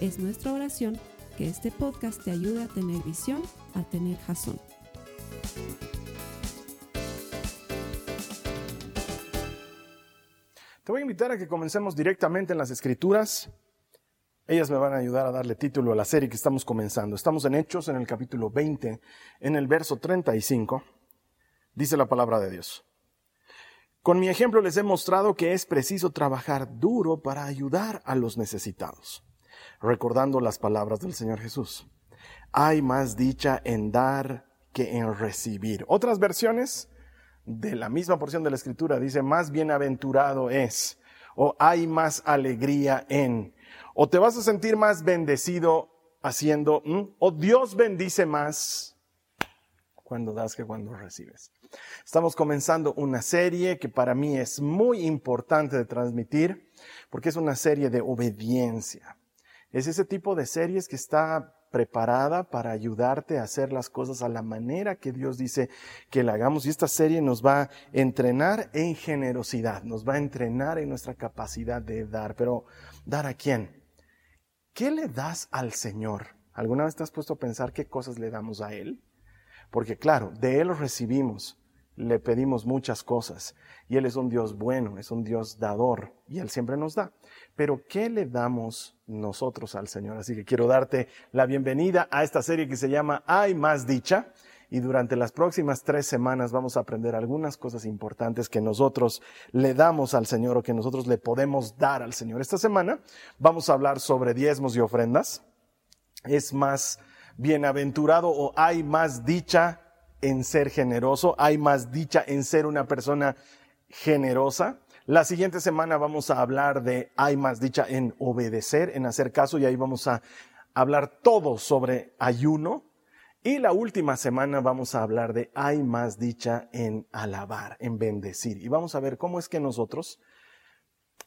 Es nuestra oración que este podcast te ayude a tener visión, a tener jazón. Te voy a invitar a que comencemos directamente en las escrituras. Ellas me van a ayudar a darle título a la serie que estamos comenzando. Estamos en Hechos, en el capítulo 20, en el verso 35. Dice la palabra de Dios. Con mi ejemplo les he mostrado que es preciso trabajar duro para ayudar a los necesitados, recordando las palabras del Señor Jesús. Hay más dicha en dar que en recibir. Otras versiones de la misma porción de la escritura dice, más bienaventurado es, o hay más alegría en, o te vas a sentir más bendecido haciendo, o Dios bendice más cuando das que cuando recibes. Estamos comenzando una serie que para mí es muy importante de transmitir porque es una serie de obediencia. Es ese tipo de series que está preparada para ayudarte a hacer las cosas a la manera que Dios dice que la hagamos. Y esta serie nos va a entrenar en generosidad, nos va a entrenar en nuestra capacidad de dar. Pero, ¿dar a quién? ¿Qué le das al Señor? ¿Alguna vez te has puesto a pensar qué cosas le damos a Él? Porque claro, de Él recibimos, le pedimos muchas cosas y Él es un Dios bueno, es un Dios dador y Él siempre nos da. Pero ¿qué le damos nosotros al Señor? Así que quiero darte la bienvenida a esta serie que se llama Hay más dicha y durante las próximas tres semanas vamos a aprender algunas cosas importantes que nosotros le damos al Señor o que nosotros le podemos dar al Señor. Esta semana vamos a hablar sobre diezmos y ofrendas. Es más bienaventurado o hay más dicha en ser generoso, hay más dicha en ser una persona generosa. La siguiente semana vamos a hablar de hay más dicha en obedecer, en hacer caso, y ahí vamos a hablar todo sobre ayuno. Y la última semana vamos a hablar de hay más dicha en alabar, en bendecir. Y vamos a ver cómo es que nosotros,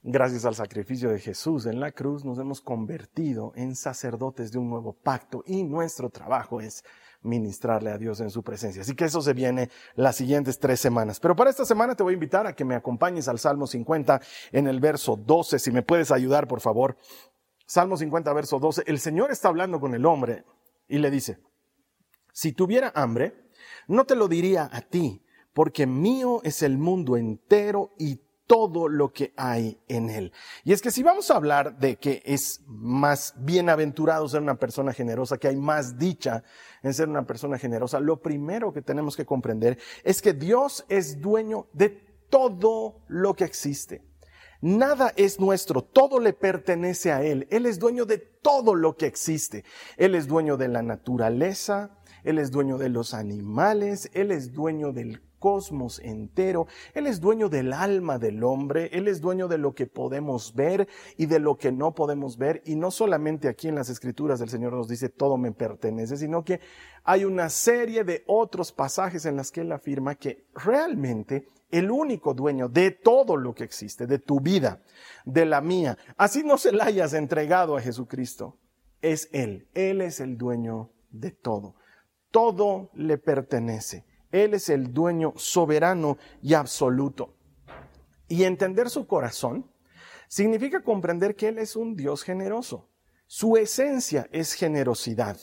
gracias al sacrificio de Jesús en la cruz, nos hemos convertido en sacerdotes de un nuevo pacto y nuestro trabajo es ministrarle a Dios en su presencia. Así que eso se viene las siguientes tres semanas. Pero para esta semana te voy a invitar a que me acompañes al Salmo 50 en el verso 12. Si me puedes ayudar, por favor. Salmo 50, verso 12. El Señor está hablando con el hombre y le dice, si tuviera hambre, no te lo diría a ti, porque mío es el mundo entero y todo lo que hay en él. Y es que si vamos a hablar de que es más bienaventurado ser una persona generosa, que hay más dicha en ser una persona generosa, lo primero que tenemos que comprender es que Dios es dueño de todo lo que existe. Nada es nuestro, todo le pertenece a Él. Él es dueño de todo lo que existe. Él es dueño de la naturaleza, Él es dueño de los animales, Él es dueño del cosmos entero. Él es dueño del alma del hombre, Él es dueño de lo que podemos ver y de lo que no podemos ver. Y no solamente aquí en las escrituras el Señor nos dice todo me pertenece, sino que hay una serie de otros pasajes en las que Él afirma que realmente el único dueño de todo lo que existe, de tu vida, de la mía, así no se la hayas entregado a Jesucristo, es Él. Él es el dueño de todo. Todo le pertenece. Él es el dueño soberano y absoluto. Y entender su corazón significa comprender que Él es un Dios generoso. Su esencia es generosidad.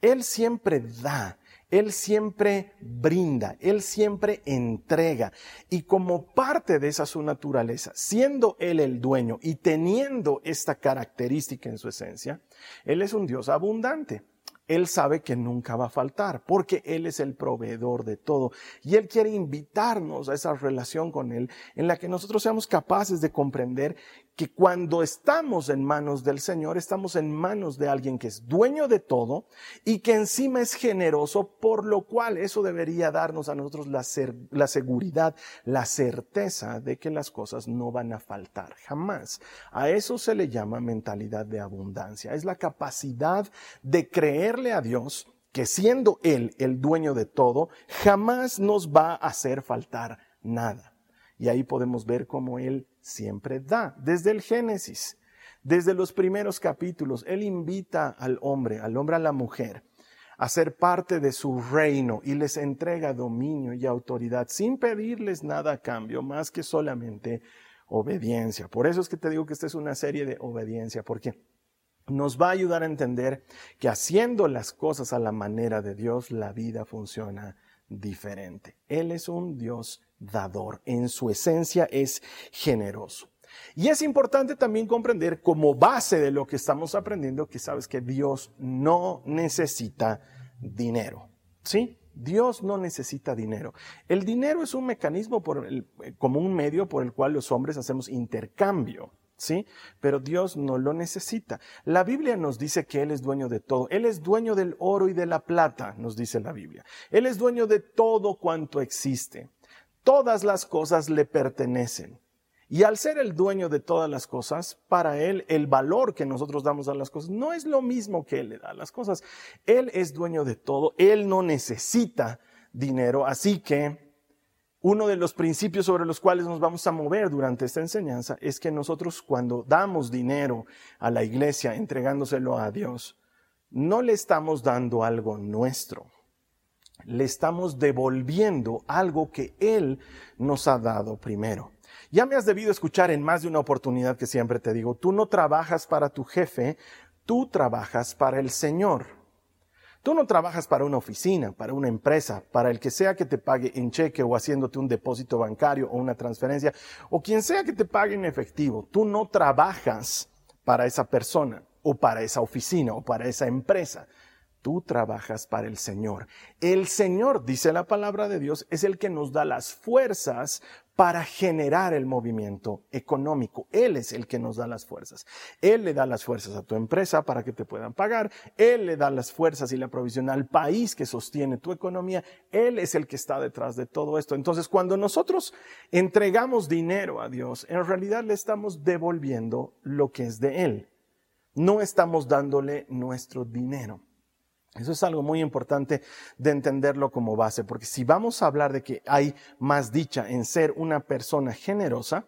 Él siempre da, Él siempre brinda, Él siempre entrega. Y como parte de esa su naturaleza, siendo Él el dueño y teniendo esta característica en su esencia, Él es un Dios abundante. Él sabe que nunca va a faltar, porque Él es el proveedor de todo. Y Él quiere invitarnos a esa relación con Él, en la que nosotros seamos capaces de comprender que cuando estamos en manos del Señor, estamos en manos de alguien que es dueño de todo y que encima es generoso, por lo cual eso debería darnos a nosotros la, la seguridad, la certeza de que las cosas no van a faltar, jamás. A eso se le llama mentalidad de abundancia. Es la capacidad de creerle a Dios que siendo Él el dueño de todo, jamás nos va a hacer faltar nada. Y ahí podemos ver cómo Él siempre da. Desde el Génesis, desde los primeros capítulos, Él invita al hombre, al hombre a la mujer, a ser parte de su reino y les entrega dominio y autoridad sin pedirles nada a cambio, más que solamente obediencia. Por eso es que te digo que esta es una serie de obediencia, porque nos va a ayudar a entender que haciendo las cosas a la manera de Dios, la vida funciona diferente. Él es un Dios dador, en su esencia es generoso. Y es importante también comprender como base de lo que estamos aprendiendo que sabes que Dios no necesita dinero. ¿Sí? Dios no necesita dinero. El dinero es un mecanismo por el, como un medio por el cual los hombres hacemos intercambio. ¿sí? Pero Dios no lo necesita. La Biblia nos dice que Él es dueño de todo. Él es dueño del oro y de la plata, nos dice la Biblia. Él es dueño de todo cuanto existe. Todas las cosas le pertenecen. Y al ser el dueño de todas las cosas, para Él el valor que nosotros damos a las cosas no es lo mismo que Él le da a las cosas. Él es dueño de todo. Él no necesita dinero. Así que uno de los principios sobre los cuales nos vamos a mover durante esta enseñanza es que nosotros cuando damos dinero a la iglesia entregándoselo a Dios, no le estamos dando algo nuestro, le estamos devolviendo algo que Él nos ha dado primero. Ya me has debido escuchar en más de una oportunidad que siempre te digo, tú no trabajas para tu jefe, tú trabajas para el Señor. Tú no trabajas para una oficina, para una empresa, para el que sea que te pague en cheque o haciéndote un depósito bancario o una transferencia, o quien sea que te pague en efectivo. Tú no trabajas para esa persona o para esa oficina o para esa empresa. Tú trabajas para el Señor. El Señor, dice la palabra de Dios, es el que nos da las fuerzas para generar el movimiento económico. Él es el que nos da las fuerzas. Él le da las fuerzas a tu empresa para que te puedan pagar. Él le da las fuerzas y la provisión al país que sostiene tu economía. Él es el que está detrás de todo esto. Entonces, cuando nosotros entregamos dinero a Dios, en realidad le estamos devolviendo lo que es de Él. No estamos dándole nuestro dinero. Eso es algo muy importante de entenderlo como base, porque si vamos a hablar de que hay más dicha en ser una persona generosa,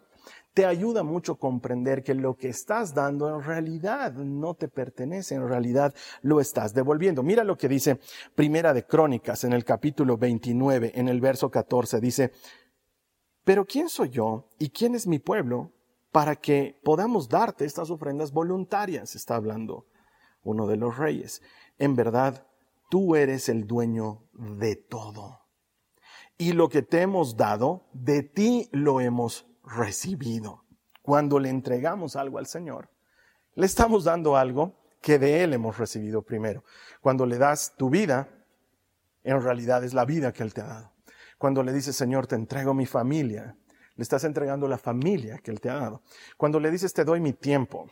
te ayuda mucho comprender que lo que estás dando en realidad no te pertenece, en realidad lo estás devolviendo. Mira lo que dice Primera de Crónicas en el capítulo 29, en el verso 14, dice, pero ¿quién soy yo y quién es mi pueblo para que podamos darte estas ofrendas voluntarias? Está hablando uno de los reyes en verdad, tú eres el dueño de todo. Y lo que te hemos dado, de ti lo hemos recibido. Cuando le entregamos algo al Señor, le estamos dando algo que de Él hemos recibido primero. Cuando le das tu vida, en realidad es la vida que Él te ha dado. Cuando le dices, Señor, te entrego mi familia, le estás entregando la familia que Él te ha dado. Cuando le dices, te doy mi tiempo,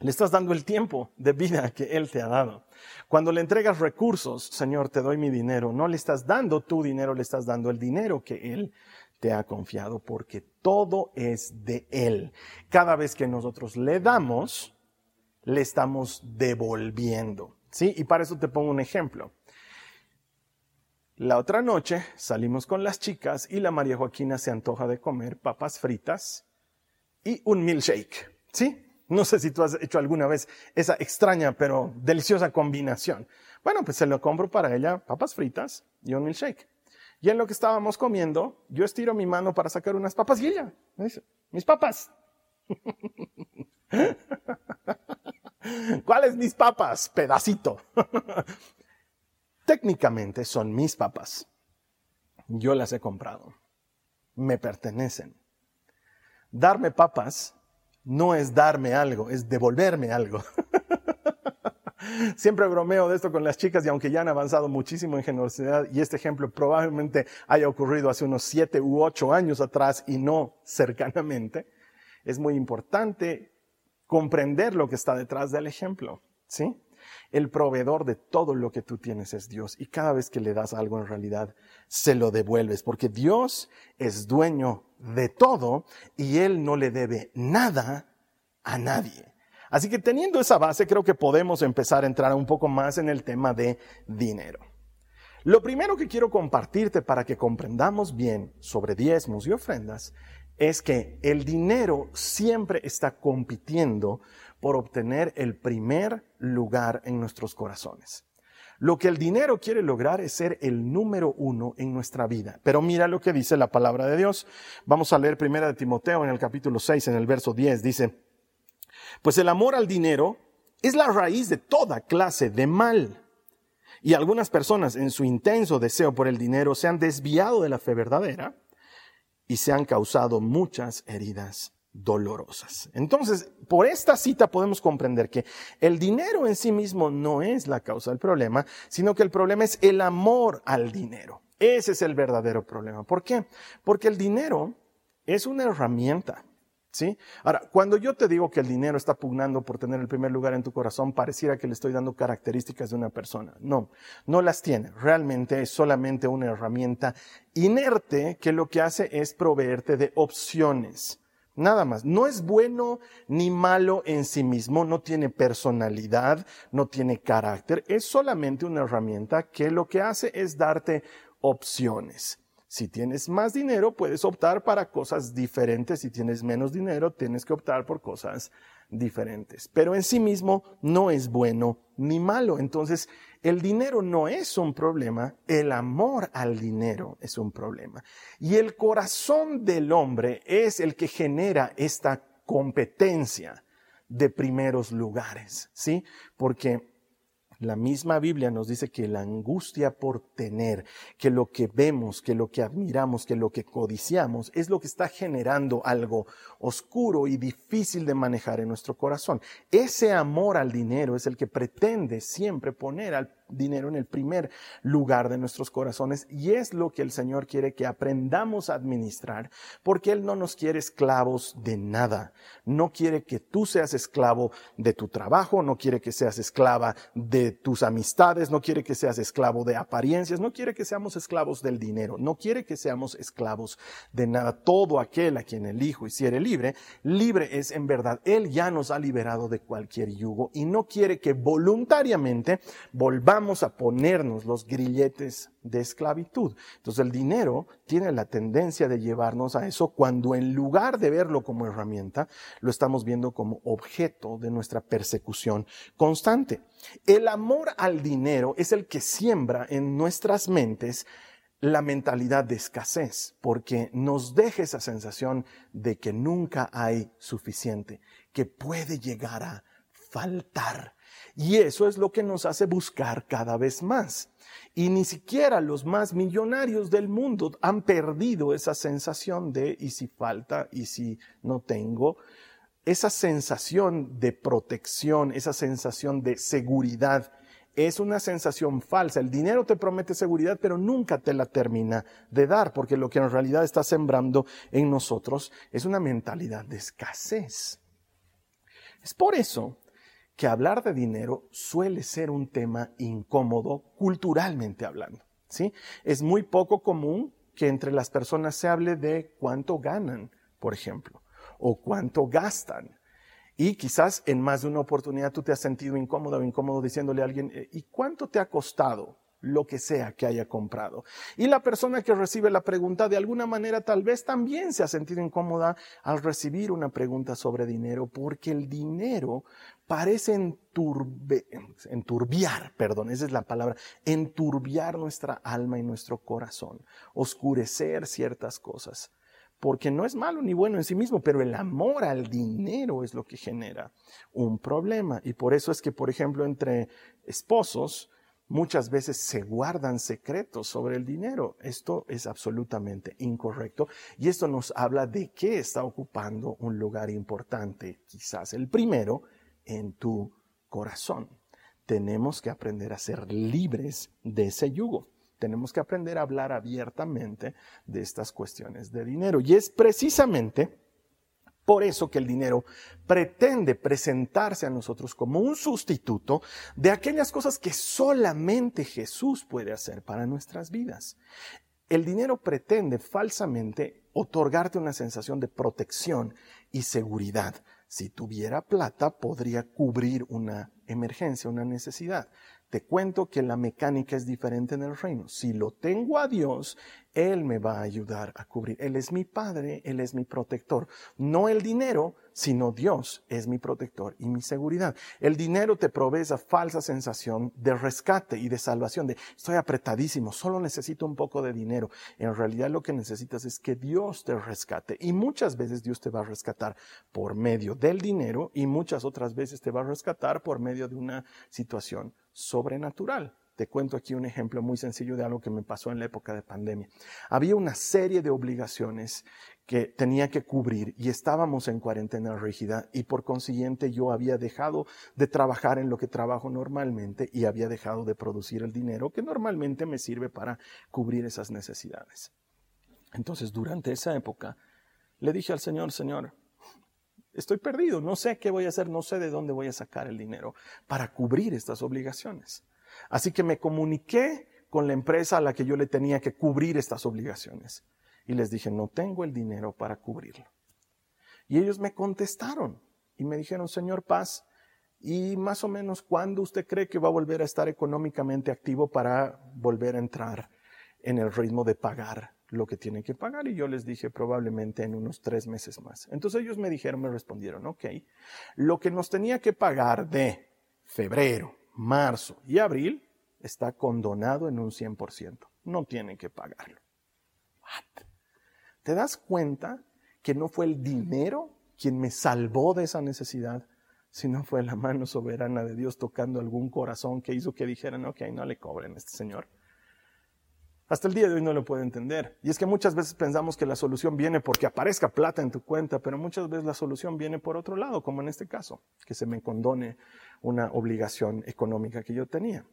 le estás dando el tiempo de vida que Él te ha dado. Cuando le entregas recursos, Señor, te doy mi dinero, no le estás dando tu dinero, le estás dando el dinero que Él te ha confiado, porque todo es de Él. Cada vez que nosotros le damos, le estamos devolviendo. ¿Sí? Y para eso te pongo un ejemplo. La otra noche salimos con las chicas y la María Joaquina se antoja de comer papas fritas y un milkshake. ¿Sí? No sé si tú has hecho alguna vez esa extraña pero deliciosa combinación. Bueno, pues se lo compro para ella papas fritas y un milkshake. Y en lo que estábamos comiendo, yo estiro mi mano para sacar unas papas y ella me dice, mis papas. ¿Cuáles mis papas? Pedacito. Técnicamente son mis papas. Yo las he comprado. Me pertenecen. Darme papas no es darme algo, es devolverme algo. Siempre bromeo de esto con las chicas y aunque ya han avanzado muchísimo en generosidad y este ejemplo probablemente haya ocurrido hace unos siete u ocho años atrás y no cercanamente, es muy importante comprender lo que está detrás del ejemplo, ¿sí? El proveedor de todo lo que tú tienes es Dios y cada vez que le das algo en realidad se lo devuelves porque Dios es dueño de todo y Él no le debe nada a nadie. Así que teniendo esa base creo que podemos empezar a entrar un poco más en el tema de dinero. Lo primero que quiero compartirte para que comprendamos bien sobre diezmos y ofrendas es que el dinero siempre está compitiendo por obtener el primer lugar en nuestros corazones. Lo que el dinero quiere lograr es ser el número uno en nuestra vida. Pero mira lo que dice la palabra de Dios. Vamos a leer primera de Timoteo en el capítulo 6, en el verso 10. Dice, pues el amor al dinero es la raíz de toda clase de mal. Y algunas personas en su intenso deseo por el dinero se han desviado de la fe verdadera y se han causado muchas heridas dolorosas. Entonces, por esta cita podemos comprender que el dinero en sí mismo no es la causa del problema, sino que el problema es el amor al dinero. Ese es el verdadero problema. ¿Por qué? Porque el dinero es una herramienta. ¿Sí? Ahora, cuando yo te digo que el dinero está pugnando por tener el primer lugar en tu corazón, pareciera que le estoy dando características de una persona. No, no las tiene. Realmente es solamente una herramienta inerte que lo que hace es proveerte de opciones. Nada más. No es bueno ni malo en sí mismo, no tiene personalidad, no tiene carácter, es solamente una herramienta que lo que hace es darte opciones. Si tienes más dinero, puedes optar para cosas diferentes. Si tienes menos dinero, tienes que optar por cosas diferentes. Pero en sí mismo no es bueno ni malo. Entonces, el dinero no es un problema, el amor al dinero es un problema. Y el corazón del hombre es el que genera esta competencia de primeros lugares, ¿sí? Porque la misma Biblia nos dice que la angustia por tener, que lo que vemos, que lo que admiramos, que lo que codiciamos, es lo que está generando algo oscuro y difícil de manejar en nuestro corazón. Ese amor al dinero es el que pretende siempre poner al dinero en el primer lugar de nuestros corazones y es lo que el Señor quiere que aprendamos a administrar porque Él no nos quiere esclavos de nada. No quiere que tú seas esclavo de tu trabajo, no quiere que seas esclava de tus amistades, no quiere que seas esclavo de apariencias, no quiere que seamos esclavos del dinero, no quiere que seamos esclavos de nada. Todo aquel a quien el Hijo hiciere libre, libre es en verdad. Él ya nos ha liberado de cualquier yugo y no quiere que voluntariamente volvamos vamos a ponernos los grilletes de esclavitud. Entonces el dinero tiene la tendencia de llevarnos a eso cuando en lugar de verlo como herramienta, lo estamos viendo como objeto de nuestra persecución constante. El amor al dinero es el que siembra en nuestras mentes la mentalidad de escasez, porque nos deja esa sensación de que nunca hay suficiente, que puede llegar a faltar. Y eso es lo que nos hace buscar cada vez más. Y ni siquiera los más millonarios del mundo han perdido esa sensación de y si falta y si no tengo. Esa sensación de protección, esa sensación de seguridad, es una sensación falsa. El dinero te promete seguridad, pero nunca te la termina de dar, porque lo que en realidad está sembrando en nosotros es una mentalidad de escasez. Es por eso que hablar de dinero suele ser un tema incómodo culturalmente hablando. ¿sí? Es muy poco común que entre las personas se hable de cuánto ganan, por ejemplo, o cuánto gastan. Y quizás en más de una oportunidad tú te has sentido incómodo o incómodo diciéndole a alguien, eh, ¿y cuánto te ha costado lo que sea que haya comprado. Y la persona que recibe la pregunta de alguna manera tal vez también se ha sentido incómoda al recibir una pregunta sobre dinero porque el dinero parece enturbiar, perdón, esa es la palabra, enturbiar nuestra alma y nuestro corazón, oscurecer ciertas cosas. Porque no es malo ni bueno en sí mismo, pero el amor al dinero es lo que genera un problema. Y por eso es que, por ejemplo, entre esposos, muchas veces se guardan secretos sobre el dinero. Esto es absolutamente incorrecto y esto nos habla de que está ocupando un lugar importante, quizás el primero, en tu corazón. tenemos que aprender a ser libres de ese yugo. Tenemos que aprender a hablar abiertamente de estas cuestiones de dinero. Y es precisamente por eso que el dinero pretende presentarse a nosotros como un sustituto de aquellas cosas que solamente Jesús puede hacer para nuestras vidas. El dinero pretende falsamente otorgarte una sensación de protección y seguridad. Si tuviera plata, podría cubrir una emergencia, una necesidad. Te cuento que la mecánica es diferente en el reino. Si lo tengo a Dios, Él me va a ayudar a cubrir. Él es mi Padre, Él es mi protector. No el dinero, sino Dios es mi protector y mi seguridad. El dinero te provee esa falsa sensación de rescate y de salvación, de estoy apretadísimo, solo necesito un poco de dinero. En realidad lo que necesitas es que Dios te rescate. Y muchas veces Dios te va a rescatar por medio del dinero y muchas otras veces te va a rescatar por medio de una situación sobrenatural. Te cuento aquí un ejemplo muy sencillo de algo que me pasó en la época de pandemia. Había una serie de obligaciones que tenía que cubrir y estábamos en cuarentena rígida y por consiguiente yo había dejado de trabajar en lo que trabajo normalmente y había dejado de producir el dinero que normalmente me sirve para cubrir esas necesidades. Entonces durante esa época le dije al Señor, Señor, estoy perdido, no sé qué voy a hacer, no sé de dónde voy a sacar el dinero para cubrir estas obligaciones. Así que me comuniqué con la empresa a la que yo le tenía que cubrir estas obligaciones. Y les dije, no tengo el dinero para cubrirlo. Y ellos me contestaron y me dijeron, señor Paz, ¿y más o menos cuándo usted cree que va a volver a estar económicamente activo para volver a entrar en el ritmo de pagar lo que tienen que pagar y yo les dije probablemente en unos tres meses más. Entonces ellos me dijeron, me respondieron, ok, lo que nos tenía que pagar de febrero, marzo y abril está condonado en un 100%. No tienen que pagarlo. ¿Te das cuenta que no fue el dinero quien me salvó de esa necesidad, sino fue la mano soberana de Dios tocando algún corazón que hizo que dijeran, ok, no le cobren a este señor? Hasta el día de hoy no lo puedo entender. Y es que muchas veces pensamos que la solución viene porque aparezca plata en tu cuenta, pero muchas veces la solución viene por otro lado, como en este caso, que se me condone una obligación económica que yo tenía.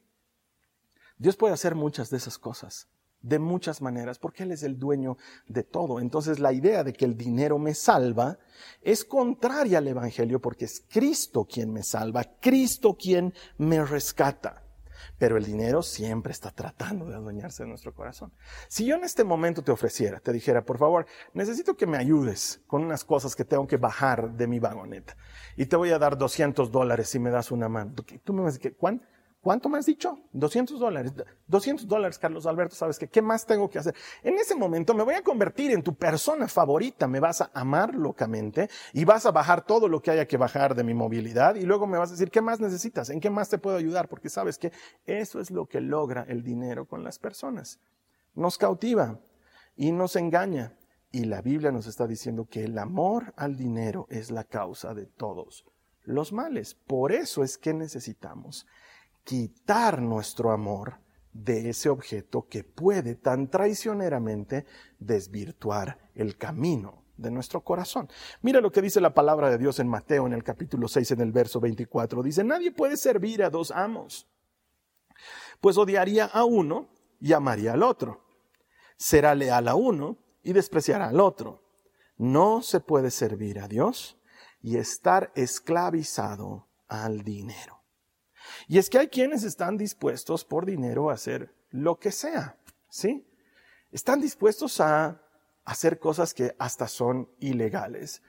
Dios puede hacer muchas de esas cosas, de muchas maneras, porque Él es el dueño de todo. Entonces la idea de que el dinero me salva es contraria al Evangelio porque es Cristo quien me salva, Cristo quien me rescata. Pero el dinero siempre está tratando de adueñarse de nuestro corazón. Si yo en este momento te ofreciera, te dijera, por favor, necesito que me ayudes con unas cosas que tengo que bajar de mi vagoneta y te voy a dar 200 dólares si me das una mano. Tú me vas a decir, ¿cuánto? ¿Cuánto me has dicho? 200 dólares. 200 dólares, Carlos Alberto, ¿sabes qué? ¿Qué más tengo que hacer? En ese momento me voy a convertir en tu persona favorita, me vas a amar locamente y vas a bajar todo lo que haya que bajar de mi movilidad y luego me vas a decir, ¿qué más necesitas? ¿En qué más te puedo ayudar? Porque sabes que eso es lo que logra el dinero con las personas. Nos cautiva y nos engaña. Y la Biblia nos está diciendo que el amor al dinero es la causa de todos los males. Por eso es que necesitamos quitar nuestro amor de ese objeto que puede tan traicioneramente desvirtuar el camino de nuestro corazón. Mira lo que dice la palabra de Dios en Mateo en el capítulo 6 en el verso 24. Dice, nadie puede servir a dos amos, pues odiaría a uno y amaría al otro. Será leal a uno y despreciará al otro. No se puede servir a Dios y estar esclavizado al dinero. Y es que hay quienes están dispuestos por dinero a hacer lo que sea, ¿sí? Están dispuestos a hacer cosas que hasta son ilegales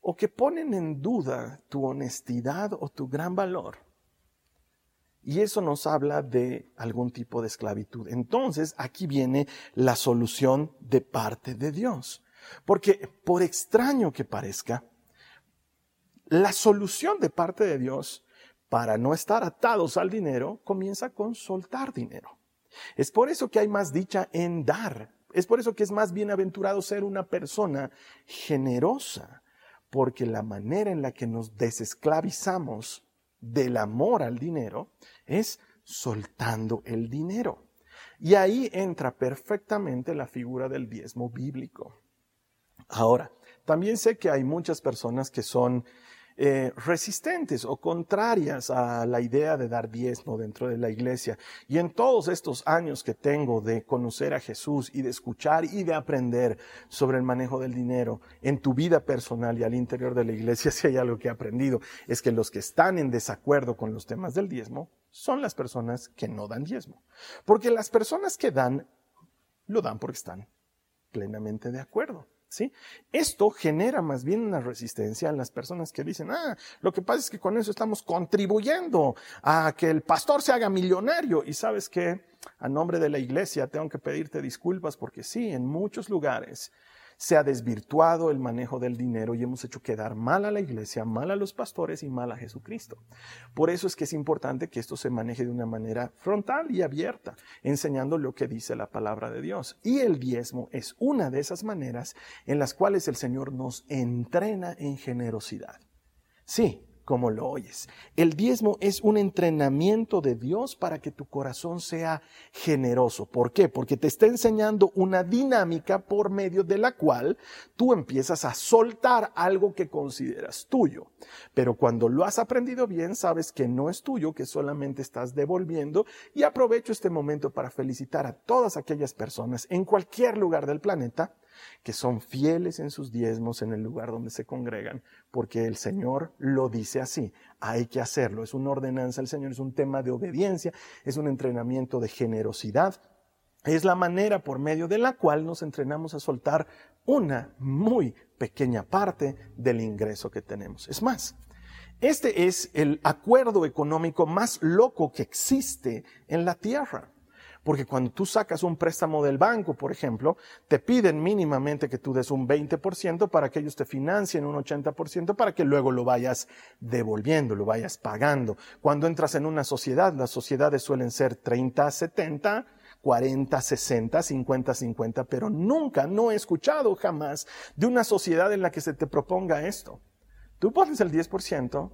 o que ponen en duda tu honestidad o tu gran valor. Y eso nos habla de algún tipo de esclavitud. Entonces, aquí viene la solución de parte de Dios. Porque por extraño que parezca, la solución de parte de Dios para no estar atados al dinero, comienza con soltar dinero. Es por eso que hay más dicha en dar. Es por eso que es más bienaventurado ser una persona generosa, porque la manera en la que nos desesclavizamos del amor al dinero es soltando el dinero. Y ahí entra perfectamente la figura del diezmo bíblico. Ahora, también sé que hay muchas personas que son eh, resistentes o contrarias a la idea de dar diezmo dentro de la iglesia. Y en todos estos años que tengo de conocer a Jesús y de escuchar y de aprender sobre el manejo del dinero en tu vida personal y al interior de la iglesia, si hay algo que he aprendido, es que los que están en desacuerdo con los temas del diezmo son las personas que no dan diezmo. Porque las personas que dan, lo dan porque están plenamente de acuerdo. Esto genera más bien una resistencia en las personas que dicen, ah, lo que pasa es que con eso estamos contribuyendo a que el pastor se haga millonario. Y sabes que, a nombre de la iglesia, tengo que pedirte disculpas porque sí, en muchos lugares se ha desvirtuado el manejo del dinero y hemos hecho quedar mal a la iglesia, mal a los pastores y mal a Jesucristo. Por eso es que es importante que esto se maneje de una manera frontal y abierta, enseñando lo que dice la palabra de Dios. Y el diezmo es una de esas maneras en las cuales el Señor nos entrena en generosidad. Sí, como lo oyes. El diezmo es un entrenamiento de Dios para que tu corazón sea generoso. ¿Por qué? Porque te está enseñando una dinámica por medio de la cual tú empiezas a soltar algo que consideras tuyo. Pero cuando lo has aprendido bien, sabes que no es tuyo, que solamente estás devolviendo. Y aprovecho este momento para felicitar a todas aquellas personas en cualquier lugar del planeta que son fieles en sus diezmos en el lugar donde se congregan, porque el Señor lo dice así, hay que hacerlo, es una ordenanza del Señor, es un tema de obediencia, es un entrenamiento de generosidad, es la manera por medio de la cual nos entrenamos a soltar una muy pequeña parte del ingreso que tenemos. Es más, este es el acuerdo económico más loco que existe en la tierra. Porque cuando tú sacas un préstamo del banco, por ejemplo, te piden mínimamente que tú des un 20% para que ellos te financien un 80% para que luego lo vayas devolviendo, lo vayas pagando. Cuando entras en una sociedad, las sociedades suelen ser 30, 70, 40, 60, 50, 50, pero nunca, no he escuchado jamás de una sociedad en la que se te proponga esto. Tú pones el 10%,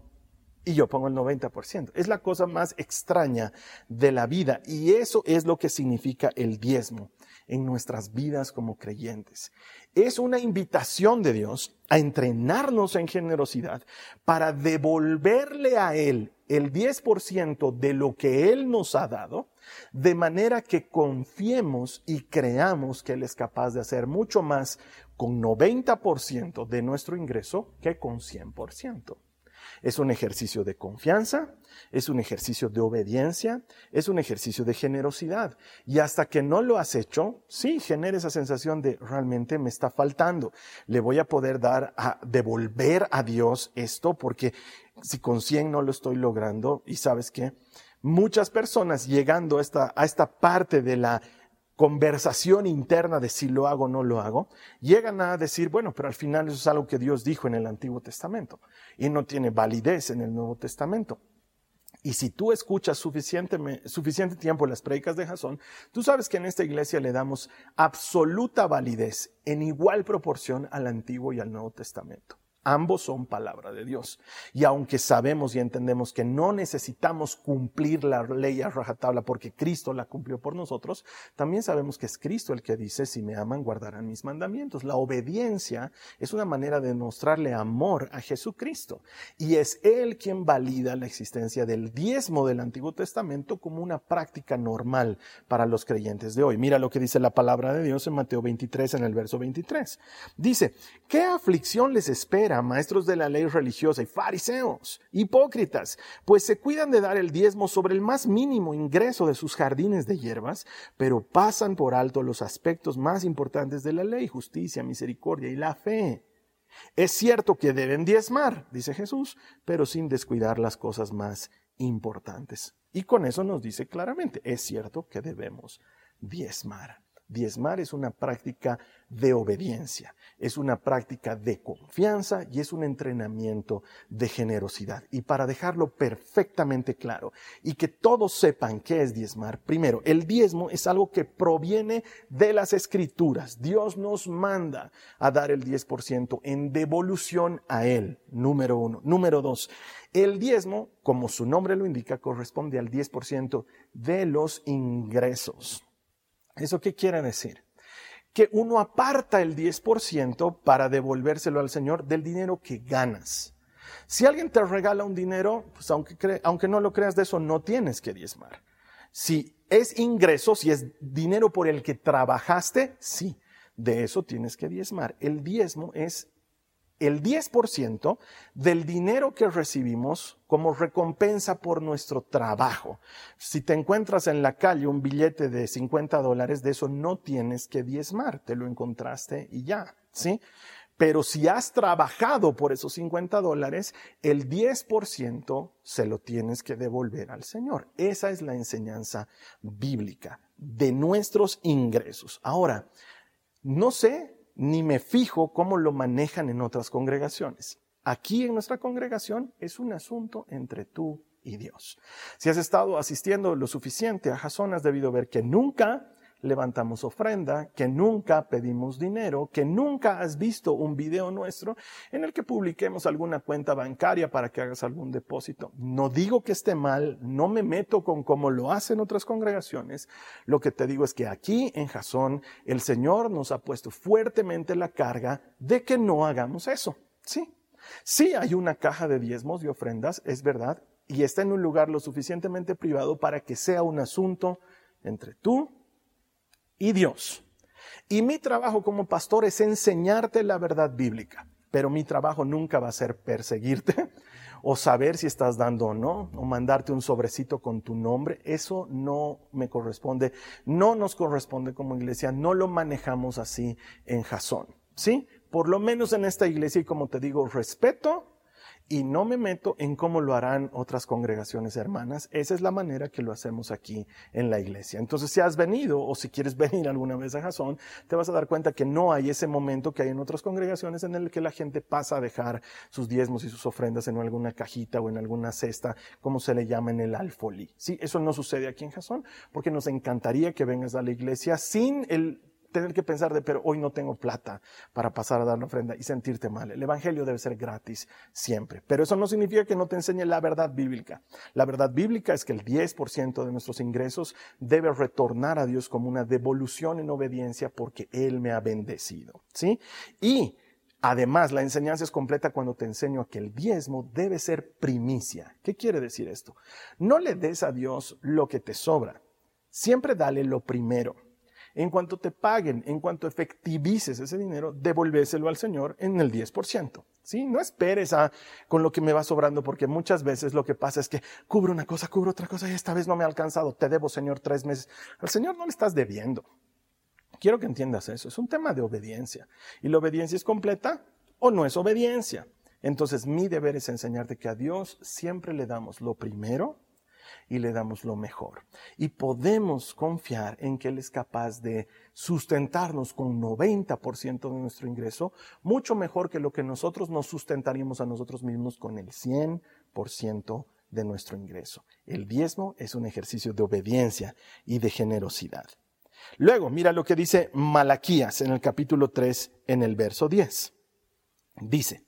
y yo pongo el 90%. Es la cosa más extraña de la vida y eso es lo que significa el diezmo en nuestras vidas como creyentes. Es una invitación de Dios a entrenarnos en generosidad para devolverle a Él el 10% de lo que Él nos ha dado, de manera que confiemos y creamos que Él es capaz de hacer mucho más con 90% de nuestro ingreso que con 100%. Es un ejercicio de confianza, es un ejercicio de obediencia, es un ejercicio de generosidad. Y hasta que no lo has hecho, sí, genera esa sensación de realmente me está faltando. Le voy a poder dar a devolver a Dios esto porque si con 100 no lo estoy logrando y sabes que muchas personas llegando a esta, a esta parte de la conversación interna de si lo hago o no lo hago, llegan a decir, bueno, pero al final eso es algo que Dios dijo en el Antiguo Testamento y no tiene validez en el Nuevo Testamento. Y si tú escuchas suficiente, suficiente tiempo las predicas de Jasón, tú sabes que en esta iglesia le damos absoluta validez en igual proporción al Antiguo y al Nuevo Testamento. Ambos son palabra de Dios. Y aunque sabemos y entendemos que no necesitamos cumplir la ley a rajatabla porque Cristo la cumplió por nosotros, también sabemos que es Cristo el que dice, si me aman, guardarán mis mandamientos. La obediencia es una manera de mostrarle amor a Jesucristo. Y es Él quien valida la existencia del diezmo del Antiguo Testamento como una práctica normal para los creyentes de hoy. Mira lo que dice la palabra de Dios en Mateo 23, en el verso 23. Dice, ¿qué aflicción les espera? Maestros de la ley religiosa y fariseos, hipócritas, pues se cuidan de dar el diezmo sobre el más mínimo ingreso de sus jardines de hierbas, pero pasan por alto los aspectos más importantes de la ley, justicia, misericordia y la fe. Es cierto que deben diezmar, dice Jesús, pero sin descuidar las cosas más importantes. Y con eso nos dice claramente, es cierto que debemos diezmar. Diezmar es una práctica de obediencia, es una práctica de confianza y es un entrenamiento de generosidad. Y para dejarlo perfectamente claro y que todos sepan qué es diezmar, primero, el diezmo es algo que proviene de las escrituras. Dios nos manda a dar el 10% en devolución a Él, número uno. Número dos, el diezmo, como su nombre lo indica, corresponde al 10% de los ingresos. ¿Eso qué quiere decir? Que uno aparta el 10% para devolvérselo al Señor del dinero que ganas. Si alguien te regala un dinero, pues aunque, aunque no lo creas de eso, no tienes que diezmar. Si es ingreso, si es dinero por el que trabajaste, sí, de eso tienes que diezmar. El diezmo es el 10% del dinero que recibimos como recompensa por nuestro trabajo. Si te encuentras en la calle un billete de 50 dólares, de eso no tienes que diezmar, te lo encontraste y ya, ¿sí? Pero si has trabajado por esos 50 dólares, el 10% se lo tienes que devolver al Señor. Esa es la enseñanza bíblica de nuestros ingresos. Ahora, no sé ni me fijo cómo lo manejan en otras congregaciones. Aquí en nuestra congregación es un asunto entre tú y Dios. Si has estado asistiendo lo suficiente a Jason, has debido ver que nunca levantamos ofrenda, que nunca pedimos dinero, que nunca has visto un video nuestro en el que publiquemos alguna cuenta bancaria para que hagas algún depósito. No digo que esté mal, no me meto con cómo lo hacen otras congregaciones. Lo que te digo es que aquí en Jasón el Señor nos ha puesto fuertemente la carga de que no hagamos eso. Sí, sí hay una caja de diezmos y ofrendas, es verdad, y está en un lugar lo suficientemente privado para que sea un asunto entre tú y Dios. Y mi trabajo como pastor es enseñarte la verdad bíblica, pero mi trabajo nunca va a ser perseguirte o saber si estás dando o no, o mandarte un sobrecito con tu nombre. Eso no me corresponde, no nos corresponde como iglesia, no lo manejamos así en Jasón. ¿Sí? Por lo menos en esta iglesia, y como te digo, respeto y no me meto en cómo lo harán otras congregaciones hermanas. Esa es la manera que lo hacemos aquí en la iglesia. Entonces, si has venido o si quieres venir alguna vez a Jasón, te vas a dar cuenta que no hay ese momento que hay en otras congregaciones en el que la gente pasa a dejar sus diezmos y sus ofrendas en alguna cajita o en alguna cesta, como se le llama en el alfolí. Sí, eso no sucede aquí en Jasón, porque nos encantaría que vengas a la iglesia sin el tener que pensar de, pero hoy no tengo plata para pasar a dar la ofrenda y sentirte mal. El Evangelio debe ser gratis siempre. Pero eso no significa que no te enseñe la verdad bíblica. La verdad bíblica es que el 10% de nuestros ingresos debe retornar a Dios como una devolución en obediencia porque Él me ha bendecido. ¿Sí? Y Además, la enseñanza es completa cuando te enseño que el diezmo debe ser primicia. ¿Qué quiere decir esto? No le des a Dios lo que te sobra. Siempre dale lo primero. En cuanto te paguen, en cuanto efectivices ese dinero, devolvéselo al Señor en el 10%. ¿Sí? No esperes a con lo que me va sobrando, porque muchas veces lo que pasa es que cubro una cosa, cubro otra cosa y esta vez no me ha alcanzado. Te debo, Señor, tres meses. Al Señor no le estás debiendo. Quiero que entiendas eso. Es un tema de obediencia. ¿Y la obediencia es completa o no es obediencia? Entonces mi deber es enseñarte que a Dios siempre le damos lo primero y le damos lo mejor. Y podemos confiar en que Él es capaz de sustentarnos con 90% de nuestro ingreso, mucho mejor que lo que nosotros nos sustentaríamos a nosotros mismos con el 100% de nuestro ingreso. El diezmo es un ejercicio de obediencia y de generosidad. Luego, mira lo que dice Malaquías en el capítulo 3, en el verso 10. Dice,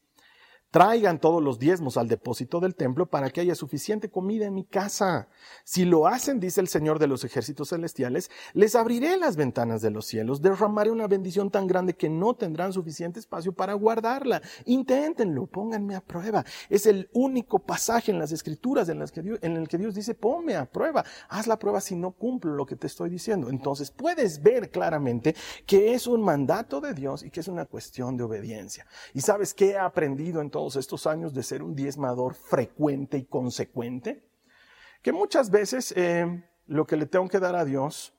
Traigan todos los diezmos al depósito del templo para que haya suficiente comida en mi casa. Si lo hacen, dice el Señor de los ejércitos celestiales, les abriré las ventanas de los cielos, derramaré una bendición tan grande que no tendrán suficiente espacio para guardarla. Inténtenlo, pónganme a prueba. Es el único pasaje en las escrituras en, en el que Dios dice, ponme a prueba. Haz la prueba si no cumplo lo que te estoy diciendo. Entonces puedes ver claramente que es un mandato de Dios y que es una cuestión de obediencia. ¿Y sabes qué he aprendido estos años de ser un diezmador frecuente y consecuente, que muchas veces eh, lo que le tengo que dar a Dios,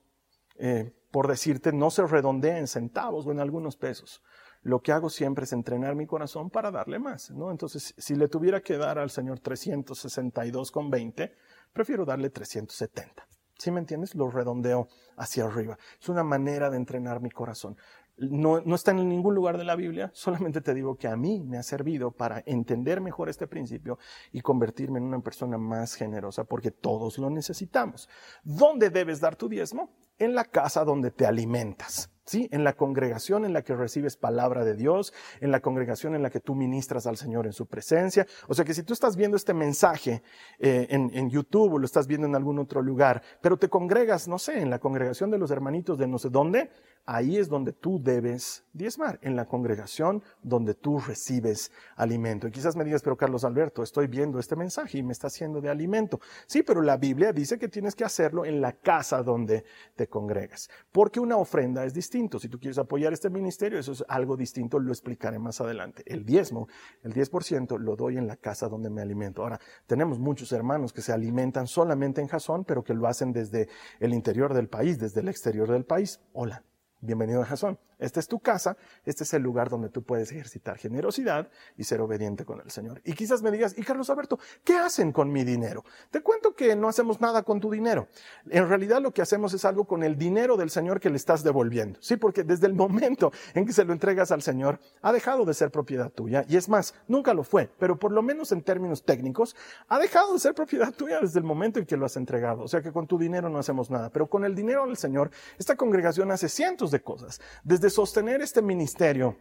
eh, por decirte, no se redondea en centavos o en algunos pesos. Lo que hago siempre es entrenar mi corazón para darle más, ¿no? Entonces, si le tuviera que dar al Señor 362,20, prefiero darle 370. ¿Sí me entiendes? Lo redondeo hacia arriba. Es una manera de entrenar mi corazón no, está en ningún lugar de la Biblia, solamente te digo que a mí me ha servido para entender mejor este principio y convertirme en una persona más generosa, porque todos lo necesitamos. ¿Dónde debes dar tu diezmo? En la casa donde te alimentas. ¿Sí? En la congregación en la que recibes palabra de Dios, en la congregación en la que tú ministras al Señor en su presencia. O sea que si tú estás viendo este mensaje eh, en, en, YouTube o lo estás viendo en algún otro lugar, pero te congregas, no sé, en la congregación de los hermanitos de no sé dónde, ahí es donde tú debes diezmar, en la congregación donde tú recibes alimento. Y quizás me digas, pero Carlos Alberto, estoy viendo este mensaje y me está haciendo de alimento. Sí, pero la Biblia dice que tienes que hacerlo en la casa donde te congregas, porque una ofrenda es distinto. Si tú quieres apoyar este ministerio, eso es algo distinto, lo explicaré más adelante. El diezmo, el 10% lo doy en la casa donde me alimento. Ahora, tenemos muchos hermanos que se alimentan solamente en Jasón, pero que lo hacen desde el interior del país, desde el exterior del país. Hola, bienvenido a Jasón. Esta es tu casa, este es el lugar donde tú puedes ejercitar generosidad y ser obediente con el Señor. Y quizás me digas, y Carlos Alberto, ¿qué hacen con mi dinero? Te cuento que no hacemos nada con tu dinero. En realidad lo que hacemos es algo con el dinero del Señor que le estás devolviendo. Sí, porque desde el momento en que se lo entregas al Señor, ha dejado de ser propiedad tuya. Y es más, nunca lo fue, pero por lo menos en términos técnicos, ha dejado de ser propiedad tuya desde el momento en que lo has entregado. O sea que con tu dinero no hacemos nada, pero con el dinero del Señor, esta congregación hace cientos de cosas. Desde sostener este ministerio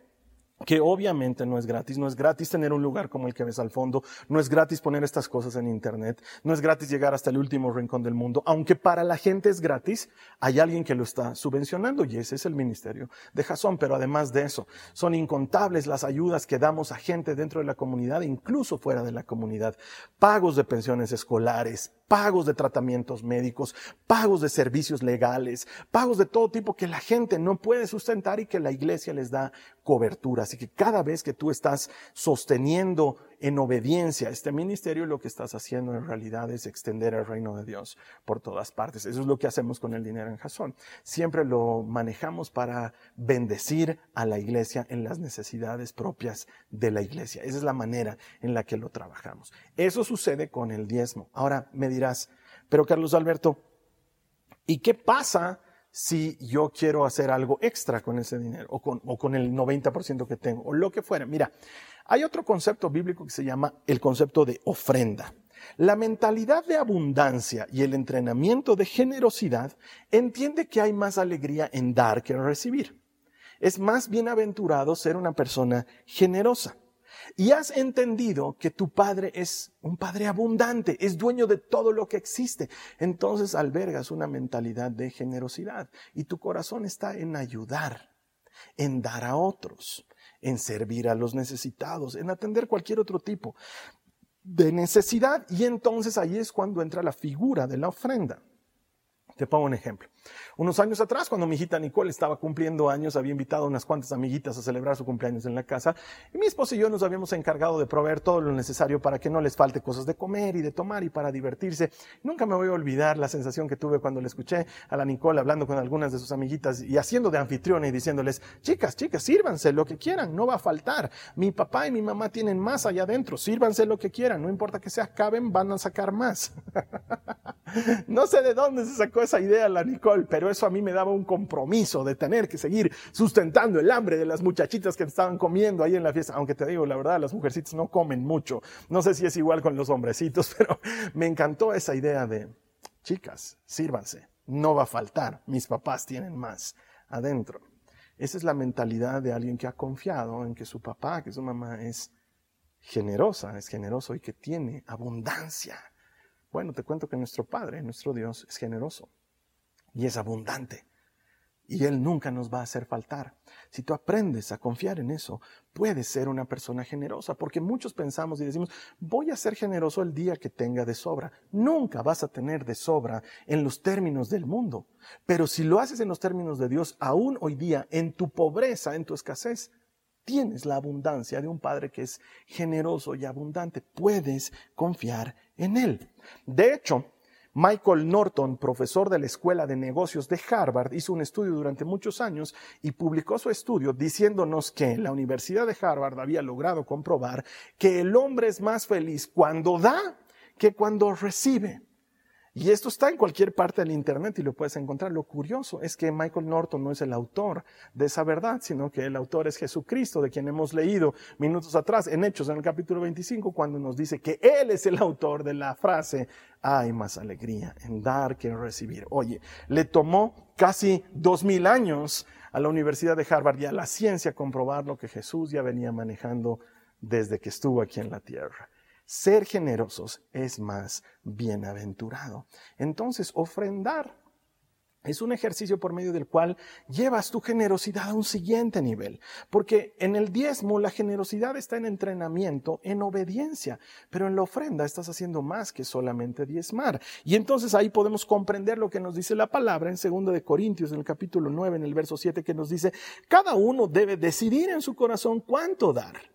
que obviamente no es gratis, no es gratis tener un lugar como el que ves al fondo, no es gratis poner estas cosas en internet, no es gratis llegar hasta el último rincón del mundo, aunque para la gente es gratis, hay alguien que lo está subvencionando y ese es el ministerio de Jason, pero además de eso, son incontables las ayudas que damos a gente dentro de la comunidad, incluso fuera de la comunidad, pagos de pensiones escolares, pagos de tratamientos médicos, pagos de servicios legales, pagos de todo tipo que la gente no puede sustentar y que la iglesia les da cobertura. Así que cada vez que tú estás sosteniendo en obediencia este ministerio, lo que estás haciendo en realidad es extender el reino de Dios por todas partes. Eso es lo que hacemos con el dinero en Jasón. Siempre lo manejamos para bendecir a la iglesia en las necesidades propias de la iglesia. Esa es la manera en la que lo trabajamos. Eso sucede con el diezmo. Ahora me dirás, pero Carlos Alberto, ¿y qué pasa si yo quiero hacer algo extra con ese dinero o con, o con el 90% que tengo o lo que fuera. Mira, hay otro concepto bíblico que se llama el concepto de ofrenda. La mentalidad de abundancia y el entrenamiento de generosidad entiende que hay más alegría en dar que en recibir. Es más bienaventurado ser una persona generosa y has entendido que tu Padre es un Padre abundante, es dueño de todo lo que existe, entonces albergas una mentalidad de generosidad y tu corazón está en ayudar, en dar a otros, en servir a los necesitados, en atender cualquier otro tipo de necesidad y entonces ahí es cuando entra la figura de la ofrenda. Te pongo un ejemplo. Unos años atrás, cuando mi hijita Nicole estaba cumpliendo años, había invitado a unas cuantas amiguitas a celebrar su cumpleaños en la casa y mi esposo y yo nos habíamos encargado de proveer todo lo necesario para que no les falte cosas de comer y de tomar y para divertirse. Nunca me voy a olvidar la sensación que tuve cuando le escuché a la Nicole hablando con algunas de sus amiguitas y haciendo de anfitriona y diciéndoles, chicas, chicas, sírvanse lo que quieran, no va a faltar. Mi papá y mi mamá tienen más allá adentro, sírvanse lo que quieran, no importa que se acaben, van a sacar más. no sé de dónde se sacó esa idea la Nicole, pero eso a mí me daba un compromiso de tener que seguir sustentando el hambre de las muchachitas que estaban comiendo ahí en la fiesta. Aunque te digo, la verdad, las mujercitas no comen mucho. No sé si es igual con los hombrecitos, pero me encantó esa idea de, chicas, sírvanse, no va a faltar, mis papás tienen más adentro. Esa es la mentalidad de alguien que ha confiado en que su papá, que su mamá es generosa, es generoso y que tiene abundancia. Bueno, te cuento que nuestro Padre, nuestro Dios, es generoso y es abundante. Y Él nunca nos va a hacer faltar. Si tú aprendes a confiar en eso, puedes ser una persona generosa, porque muchos pensamos y decimos, voy a ser generoso el día que tenga de sobra. Nunca vas a tener de sobra en los términos del mundo. Pero si lo haces en los términos de Dios, aún hoy día, en tu pobreza, en tu escasez, tienes la abundancia de un Padre que es generoso y abundante. Puedes confiar en Él. De hecho, Michael Norton, profesor de la Escuela de Negocios de Harvard, hizo un estudio durante muchos años y publicó su estudio diciéndonos que la Universidad de Harvard había logrado comprobar que el hombre es más feliz cuando da que cuando recibe. Y esto está en cualquier parte del Internet y lo puedes encontrar. Lo curioso es que Michael Norton no es el autor de esa verdad, sino que el autor es Jesucristo, de quien hemos leído minutos atrás en Hechos, en el capítulo 25, cuando nos dice que Él es el autor de la frase, hay más alegría en dar que en recibir. Oye, le tomó casi dos mil años a la Universidad de Harvard y a la ciencia comprobar lo que Jesús ya venía manejando desde que estuvo aquí en la tierra. Ser generosos es más bienaventurado. Entonces, ofrendar es un ejercicio por medio del cual llevas tu generosidad a un siguiente nivel. Porque en el diezmo la generosidad está en entrenamiento, en obediencia, pero en la ofrenda estás haciendo más que solamente diezmar. Y entonces ahí podemos comprender lo que nos dice la palabra en 2 de Corintios, en el capítulo 9, en el verso 7, que nos dice, cada uno debe decidir en su corazón cuánto dar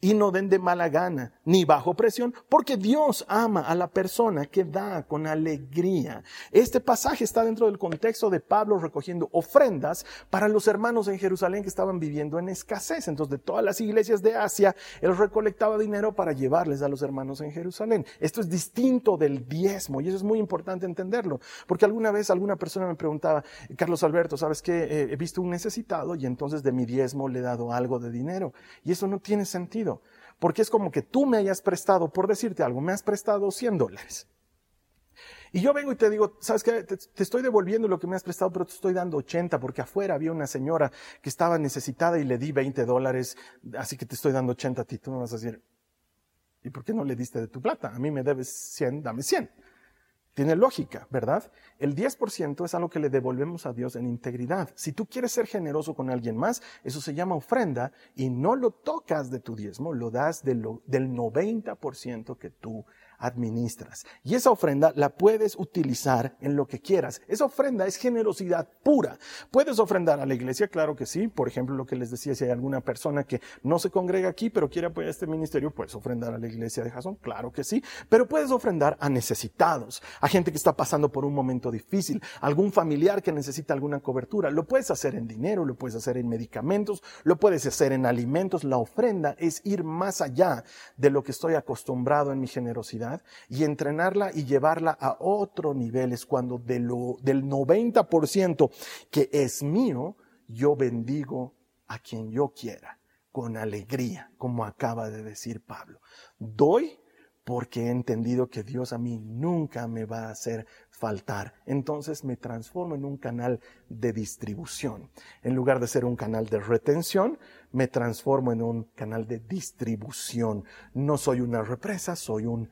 y no den de mala gana ni bajo presión, porque Dios ama a la persona que da con alegría. Este pasaje está dentro del contexto de Pablo recogiendo ofrendas para los hermanos en Jerusalén que estaban viviendo en escasez. Entonces, de todas las iglesias de Asia, él recolectaba dinero para llevarles a los hermanos en Jerusalén. Esto es distinto del diezmo y eso es muy importante entenderlo, porque alguna vez alguna persona me preguntaba, Carlos Alberto, ¿sabes qué? Eh, he visto un necesitado y entonces de mi diezmo le he dado algo de dinero. Y eso no tiene sentido. Porque es como que tú me hayas prestado, por decirte algo, me has prestado 100 dólares. Y yo vengo y te digo, ¿sabes qué? Te, estoy devolviendo lo que me has prestado, pero te estoy dando 80 porque afuera había una señora que estaba necesitada y le di 20 dólares, así que te estoy dando 80 a ti. Tú me vas a decir, ¿y por qué no le diste de tu plata? A mí me debes 100, dame 100. Tiene lógica, ¿verdad? El 10% es algo que le devolvemos a Dios en integridad. Si tú quieres ser generoso con alguien más, eso se llama ofrenda y no lo tocas de tu diezmo, lo das del 90% que tú administras. Y esa ofrenda la puedes utilizar en lo que quieras. Esa ofrenda es generosidad pura. ¿Puedes ofrendar a la iglesia? Claro que sí. Por ejemplo, lo que les decía, si hay alguna persona que no se congrega aquí, pero quiere apoyar este ministerio, puedes ofrendar a la iglesia de Jason. Claro que sí. Pero puedes ofrendar a necesitados, a gente que está pasando por un momento difícil, algún familiar que necesita alguna cobertura. Lo puedes hacer en dinero, lo puedes hacer en medicamentos, lo puedes hacer en alimentos. La ofrenda es ir más allá de lo que estoy acostumbrado en mi generosidad y entrenarla y llevarla a otro nivel. Es cuando del 90% que es mío, yo bendigo a quien yo quiera, con alegría, como acaba de decir Pablo. Doy porque he entendido que Dios a mí nunca me va a hacer faltar. Entonces me transformo en un canal de distribución. En lugar de ser un canal de retención, me transformo en un canal de distribución. No soy una represa, soy un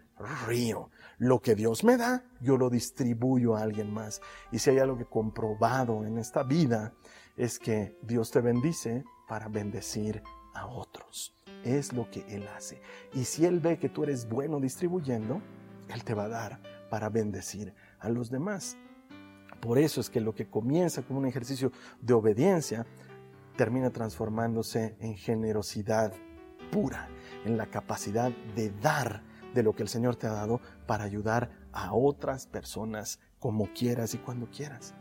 río. Lo que Dios me da, yo lo distribuyo a alguien más. Y si hay algo que comprobado en esta vida, es que Dios te bendice para bendecir a otros. Es lo que Él hace. Y si Él ve que tú eres bueno distribuyendo, Él te va a dar para bendecir a los demás. Por eso es que lo que comienza como un ejercicio de obediencia termina transformándose en generosidad pura, en la capacidad de dar de lo que el Señor te ha dado para ayudar a otras personas como quieras y cuando quieras.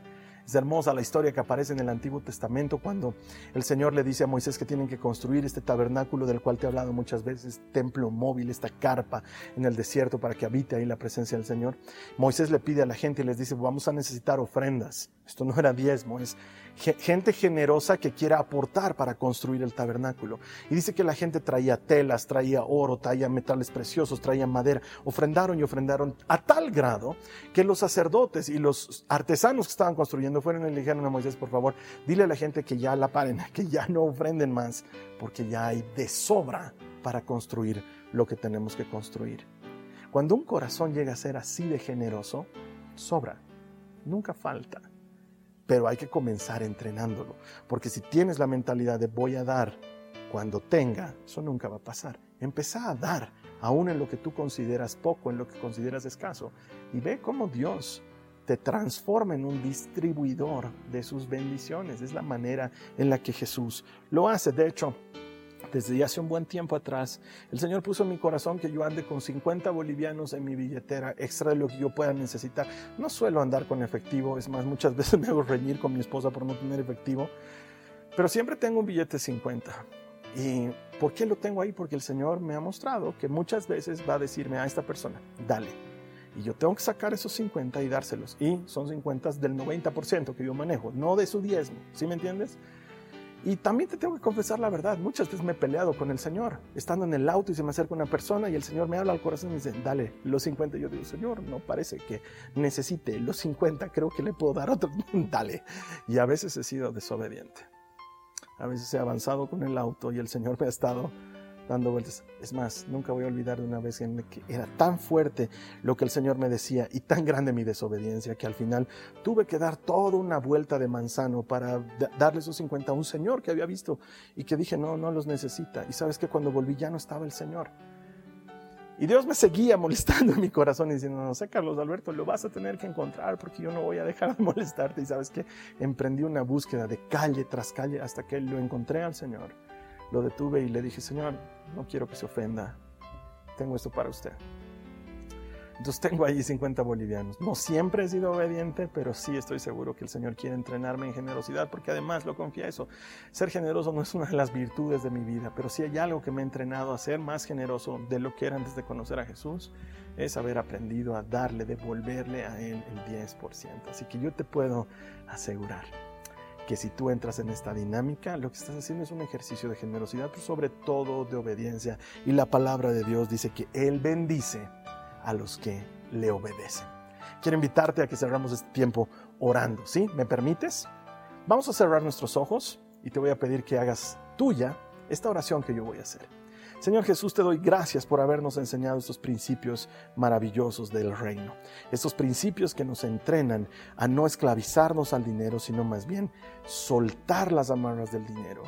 Es hermosa la historia que aparece en el Antiguo Testamento cuando el Señor le dice a Moisés que tienen que construir este tabernáculo del cual te he hablado muchas veces, templo móvil, esta carpa en el desierto para que habite ahí la presencia del Señor. Moisés le pide a la gente y les dice, vamos a necesitar ofrendas. Esto no era diezmo, es gente generosa que quiera aportar para construir el tabernáculo. Y dice que la gente traía telas, traía oro, traía metales preciosos, traía madera. Ofrendaron y ofrendaron a tal grado que los sacerdotes y los artesanos que estaban construyendo fueron y le dijeron a Moisés, por favor, dile a la gente que ya la paren, que ya no ofrenden más, porque ya hay de sobra para construir lo que tenemos que construir. Cuando un corazón llega a ser así de generoso, sobra, nunca falta pero hay que comenzar entrenándolo, porque si tienes la mentalidad de voy a dar cuando tenga, eso nunca va a pasar. Empezá a dar, aún en lo que tú consideras poco, en lo que consideras escaso, y ve cómo Dios te transforma en un distribuidor de sus bendiciones. Es la manera en la que Jesús lo hace. De hecho, desde hace un buen tiempo atrás, el Señor puso en mi corazón que yo ande con 50 bolivianos en mi billetera, extra de lo que yo pueda necesitar. No suelo andar con efectivo, es más, muchas veces me hago reñir con mi esposa por no tener efectivo, pero siempre tengo un billete de 50. ¿Y por qué lo tengo ahí? Porque el Señor me ha mostrado que muchas veces va a decirme a esta persona, dale. Y yo tengo que sacar esos 50 y dárselos. Y son 50 del 90% que yo manejo, no de su diezmo. ¿Sí me entiendes? Y también te tengo que confesar la verdad, muchas veces me he peleado con el Señor, estando en el auto y se me acerca una persona y el Señor me habla al corazón y me dice, dale los 50. Yo digo, Señor, no parece que necesite los 50, creo que le puedo dar otro, dale. Y a veces he sido desobediente. A veces he avanzado con el auto y el Señor me ha estado dando vueltas. Es más, nunca voy a olvidar de una vez que era tan fuerte lo que el Señor me decía y tan grande mi desobediencia que al final tuve que dar toda una vuelta de manzano para darle esos 50 a un Señor que había visto y que dije, no, no los necesita. Y sabes que cuando volví ya no estaba el Señor. Y Dios me seguía molestando en mi corazón y diciendo, no sé, Carlos Alberto, lo vas a tener que encontrar porque yo no voy a dejar de molestarte. Y sabes que emprendí una búsqueda de calle tras calle hasta que lo encontré al Señor. Lo detuve y le dije, Señor, no quiero que se ofenda, tengo esto para usted. Entonces tengo ahí 50 bolivianos. No siempre he sido obediente, pero sí estoy seguro que el Señor quiere entrenarme en generosidad, porque además lo confieso, ser generoso no es una de las virtudes de mi vida, pero si hay algo que me ha entrenado a ser más generoso de lo que era antes de conocer a Jesús, es haber aprendido a darle, devolverle a Él el 10%. Así que yo te puedo asegurar que si tú entras en esta dinámica, lo que estás haciendo es un ejercicio de generosidad, pero sobre todo de obediencia. Y la palabra de Dios dice que Él bendice a los que le obedecen. Quiero invitarte a que cerramos este tiempo orando, ¿sí? ¿Me permites? Vamos a cerrar nuestros ojos y te voy a pedir que hagas tuya esta oración que yo voy a hacer. Señor Jesús, te doy gracias por habernos enseñado estos principios maravillosos del reino. Estos principios que nos entrenan a no esclavizarnos al dinero, sino más bien soltar las amarras del dinero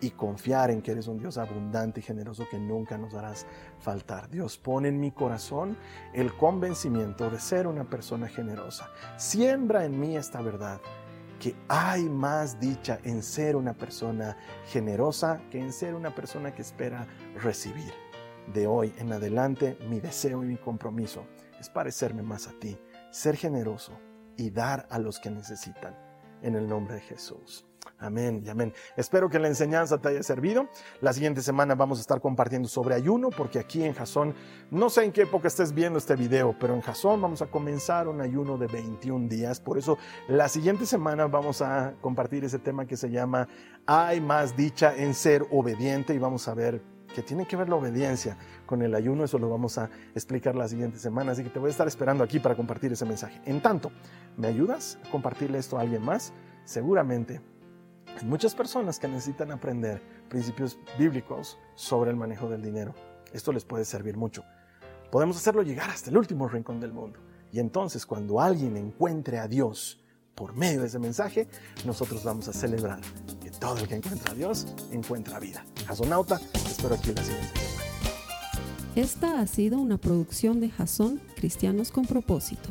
y confiar en que eres un Dios abundante y generoso que nunca nos harás faltar. Dios pone en mi corazón el convencimiento de ser una persona generosa. Siembra en mí esta verdad, que hay más dicha en ser una persona generosa que en ser una persona que espera recibir. De hoy en adelante mi deseo y mi compromiso es parecerme más a ti, ser generoso y dar a los que necesitan. En el nombre de Jesús. Amén y amén. Espero que la enseñanza te haya servido. La siguiente semana vamos a estar compartiendo sobre ayuno, porque aquí en Jasón, no sé en qué época estés viendo este video, pero en Jasón vamos a comenzar un ayuno de 21 días. Por eso la siguiente semana vamos a compartir ese tema que se llama Hay más dicha en ser obediente y vamos a ver que tiene que ver la obediencia con el ayuno. Eso lo vamos a explicar la siguiente semana. Así que te voy a estar esperando aquí para compartir ese mensaje. En tanto, ¿me ayudas a compartirle esto a alguien más? Seguramente hay muchas personas que necesitan aprender principios bíblicos sobre el manejo del dinero. Esto les puede servir mucho. Podemos hacerlo llegar hasta el último rincón del mundo. Y entonces cuando alguien encuentre a Dios por medio de ese mensaje, nosotros vamos a celebrar que todo el que encuentra a Dios encuentra vida. Jasonauta, espero aquí la siguiente. Esta ha sido una producción de Jason Cristianos con propósito.